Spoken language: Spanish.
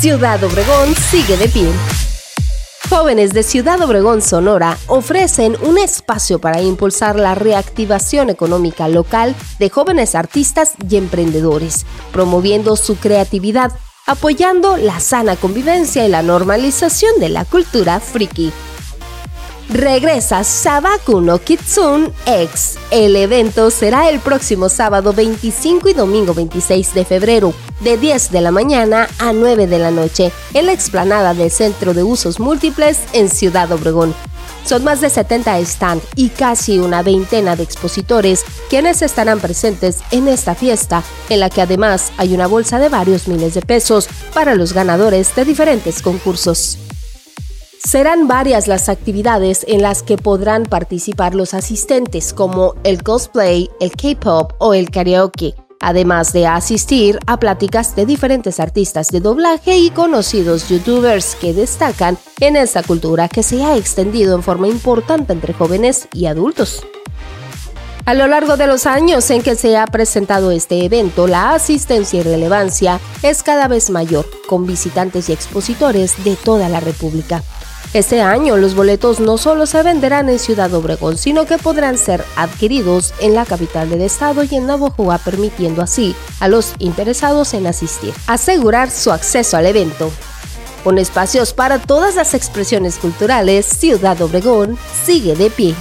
Ciudad Obregón sigue de pie. Jóvenes de Ciudad Obregón, Sonora, ofrecen un espacio para impulsar la reactivación económica local de jóvenes artistas y emprendedores, promoviendo su creatividad, apoyando la sana convivencia y la normalización de la cultura friki regresa Sabaku no Kitsune X. El evento será el próximo sábado 25 y domingo 26 de febrero, de 10 de la mañana a 9 de la noche, en la explanada del Centro de Usos Múltiples en Ciudad Obregón. Son más de 70 stands y casi una veintena de expositores quienes estarán presentes en esta fiesta, en la que además hay una bolsa de varios miles de pesos para los ganadores de diferentes concursos. Serán varias las actividades en las que podrán participar los asistentes, como el cosplay, el K-pop o el karaoke, además de asistir a pláticas de diferentes artistas de doblaje y conocidos youtubers que destacan en esta cultura que se ha extendido en forma importante entre jóvenes y adultos. A lo largo de los años en que se ha presentado este evento, la asistencia y relevancia es cada vez mayor, con visitantes y expositores de toda la República. Este año los boletos no solo se venderán en Ciudad Obregón, sino que podrán ser adquiridos en la capital del estado y en Navojoa, permitiendo así a los interesados en asistir asegurar su acceso al evento. Con espacios para todas las expresiones culturales, Ciudad Obregón sigue de pie.